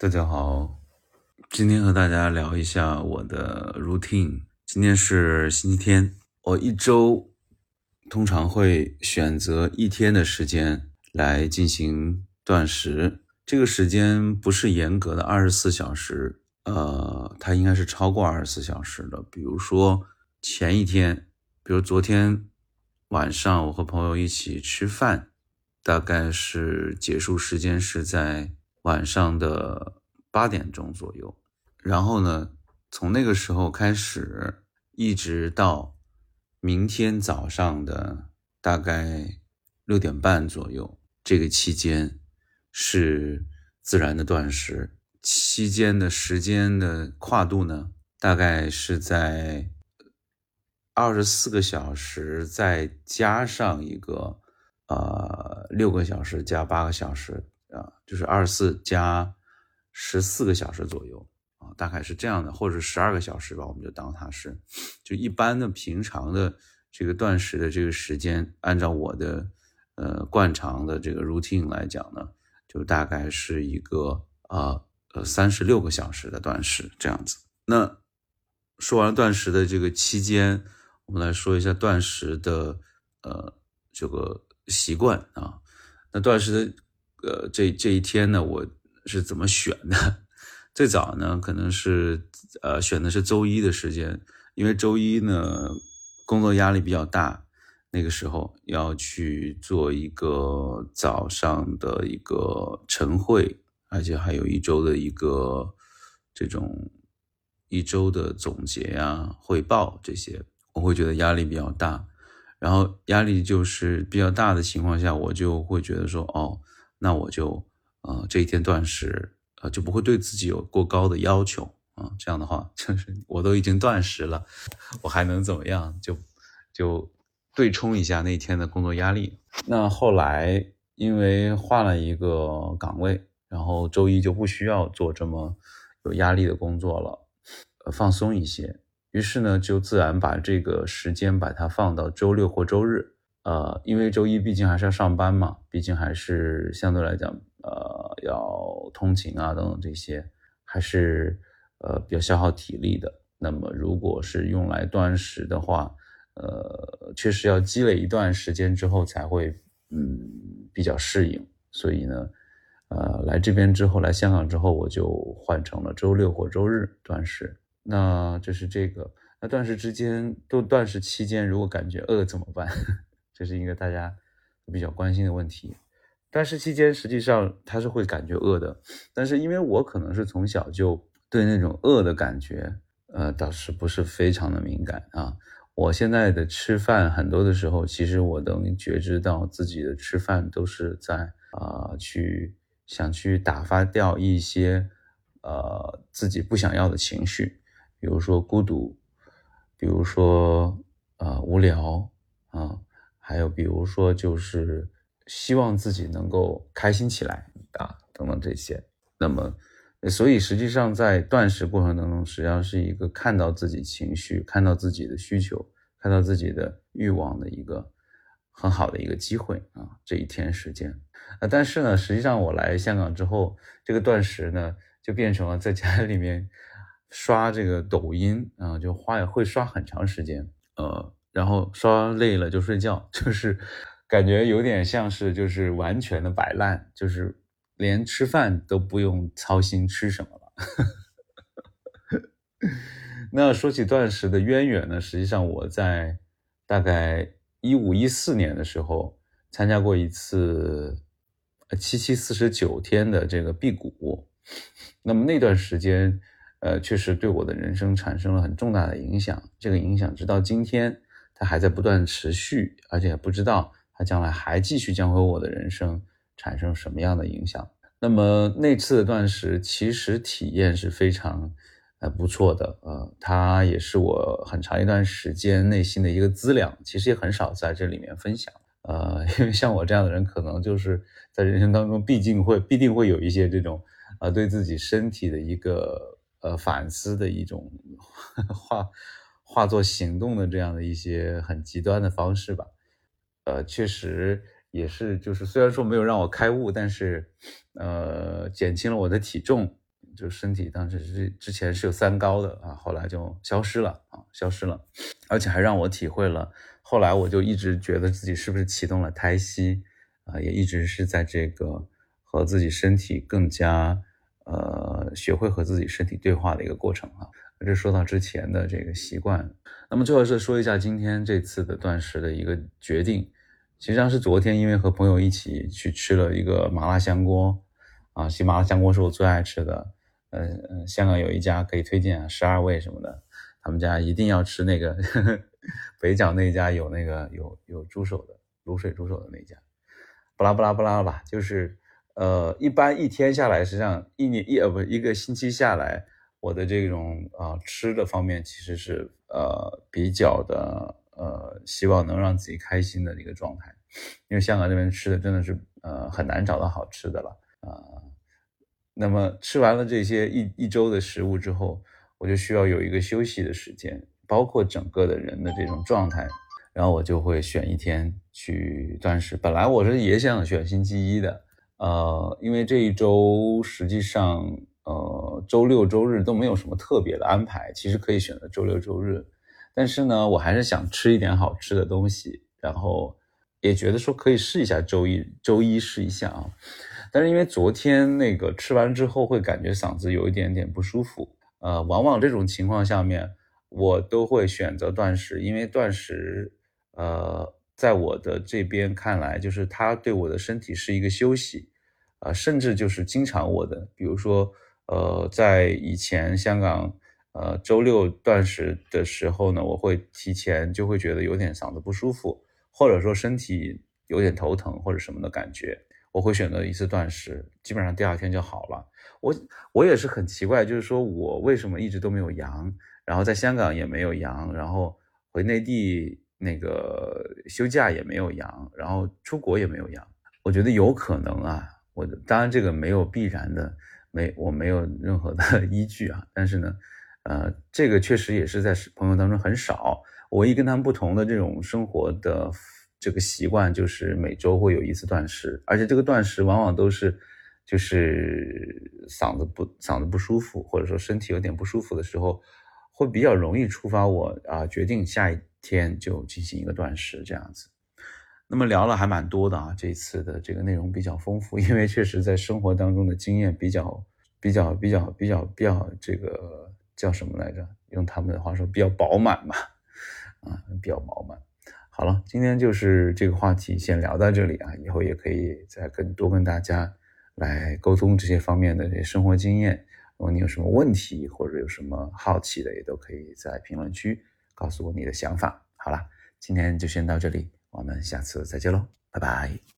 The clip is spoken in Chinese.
大家好，今天和大家聊一下我的 routine。今天是星期天，我一周通常会选择一天的时间来进行断食。这个时间不是严格的二十四小时，呃，它应该是超过二十四小时的。比如说前一天，比如昨天晚上，我和朋友一起吃饭，大概是结束时间是在晚上的八点钟左右。然后呢，从那个时候开始，一直到明天早上的大概六点半左右，这个期间。是自然的断食期间的时间的跨度呢，大概是在二十四个小时，再加上一个呃六个小时加八个小时啊，就是二十四加十四个小时左右啊，大概是这样的，或者十二个小时吧，我们就当它是就一般的平常的这个断食的这个时间，按照我的呃惯常的这个 routine 来讲呢。就大概是一个啊呃三十六个小时的断食这样子。那说完断食的这个期间，我们来说一下断食的呃这个习惯啊。那断食的呃这这一天呢，我是怎么选的？最早呢，可能是呃选的是周一的时间，因为周一呢工作压力比较大。那个时候要去做一个早上的一个晨会，而且还有一周的一个这种一周的总结啊、汇报这些，我会觉得压力比较大。然后压力就是比较大的情况下，我就会觉得说，哦，那我就呃这一天断食，呃就不会对自己有过高的要求啊。这样的话，就是我都已经断食了，我还能怎么样？就就。对冲一下那天的工作压力。那后来因为换了一个岗位，然后周一就不需要做这么有压力的工作了，呃，放松一些。于是呢，就自然把这个时间把它放到周六或周日。呃，因为周一毕竟还是要上班嘛，毕竟还是相对来讲，呃，要通勤啊等等这些，还是呃比较消耗体力的。那么如果是用来断食的话，呃，确实要积累一段时间之后才会，嗯，比较适应。所以呢，呃，来这边之后，来香港之后，我就换成了周六或周日断食。那这是这个。那断食之间，都断食期间，如果感觉饿怎么办？这是一个大家比较关心的问题。断食期间，实际上他是会感觉饿的，但是因为我可能是从小就对那种饿的感觉，呃，倒是不是非常的敏感啊。我现在的吃饭很多的时候，其实我能觉知到自己的吃饭都是在啊去想去打发掉一些呃自己不想要的情绪，比如说孤独，比如说啊无聊啊，还有比如说就是希望自己能够开心起来啊等等这些。那么，所以实际上在断食过程当中，实际上是一个看到自己情绪、看到自己的需求。看到自己的欲望的一个很好的一个机会啊，这一天时间啊，但是呢，实际上我来香港之后，这个断食呢，就变成了在家里面刷这个抖音啊，就花会刷很长时间，呃，然后刷累了就睡觉，就是感觉有点像是就是完全的摆烂，就是连吃饭都不用操心吃什么了。那说起断食的渊源呢，实际上我在大概一五一四年的时候参加过一次七七四十九天的这个辟谷，那么那段时间，呃，确实对我的人生产生了很重大的影响。这个影响直到今天，它还在不断持续，而且不知道它将来还继续将会我的人生产生什么样的影响。那么那次的断食其实体验是非常。呃，不错的，呃，它也是我很长一段时间内心的一个资粮，其实也很少在这里面分享，呃，因为像我这样的人，可能就是在人生当中，毕竟会必定会有一些这种，呃，对自己身体的一个呃反思的一种 话化作行动的这样的一些很极端的方式吧，呃，确实也是，就是虽然说没有让我开悟，但是呃，减轻了我的体重。就身体当时是之前是有三高的啊，后来就消失了啊，消失了，而且还让我体会了。后来我就一直觉得自己是不是启动了胎息啊，也一直是在这个和自己身体更加呃学会和自己身体对话的一个过程啊。这说到之前的这个习惯，那么最后是说一下今天这次的断食的一个决定，实际上是昨天因为和朋友一起去吃了一个麻辣香锅。啊，其实麻辣香锅是我最爱吃的。呃，香港有一家可以推荐啊，十二味什么的，他们家一定要吃那个呵 呵北角那家有那个有有猪手的卤水猪手的那家。不拉不拉不拉吧，就是呃，一般一天下来，实际上一年一呃不一个星期下来，我的这种啊吃的方面其实是呃比较的呃希望能让自己开心的一个状态，因为香港这边吃的真的是呃很难找到好吃的了啊。那么吃完了这些一一周的食物之后，我就需要有一个休息的时间，包括整个的人的这种状态，然后我就会选一天去断食。本来我是也想选星期一的，呃，因为这一周实际上，呃，周六周日都没有什么特别的安排，其实可以选择周六周日，但是呢，我还是想吃一点好吃的东西，然后也觉得说可以试一下周一，周一试一下啊。但是因为昨天那个吃完之后会感觉嗓子有一点点不舒服，呃，往往这种情况下面我都会选择断食，因为断食，呃，在我的这边看来，就是它对我的身体是一个休息，啊，甚至就是经常我的，比如说，呃，在以前香港，呃，周六断食的时候呢，我会提前就会觉得有点嗓子不舒服，或者说身体有点头疼或者什么的感觉。我会选择一次断食，基本上第二天就好了。我我也是很奇怪，就是说我为什么一直都没有阳，然后在香港也没有阳，然后回内地那个休假也没有阳，然后出国也没有阳。我觉得有可能啊，我当然这个没有必然的，没我没有任何的 依据啊。但是呢，呃，这个确实也是在朋友当中很少。唯一跟他们不同的这种生活的。这个习惯就是每周会有一次断食，而且这个断食往往都是，就是嗓子不嗓子不舒服，或者说身体有点不舒服的时候，会比较容易触发我啊决定下一天就进行一个断食这样子。那么聊了还蛮多的啊，这次的这个内容比较丰富，因为确实在生活当中的经验比较比较比较比较比较这个叫什么来着？用他们的话说比较饱满嘛，啊比较饱满。好了，今天就是这个话题，先聊到这里啊。以后也可以再跟多跟大家来沟通这些方面的这些生活经验。如果你有什么问题或者有什么好奇的，也都可以在评论区告诉我你的想法。好了，今天就先到这里，我们下次再见喽，拜拜。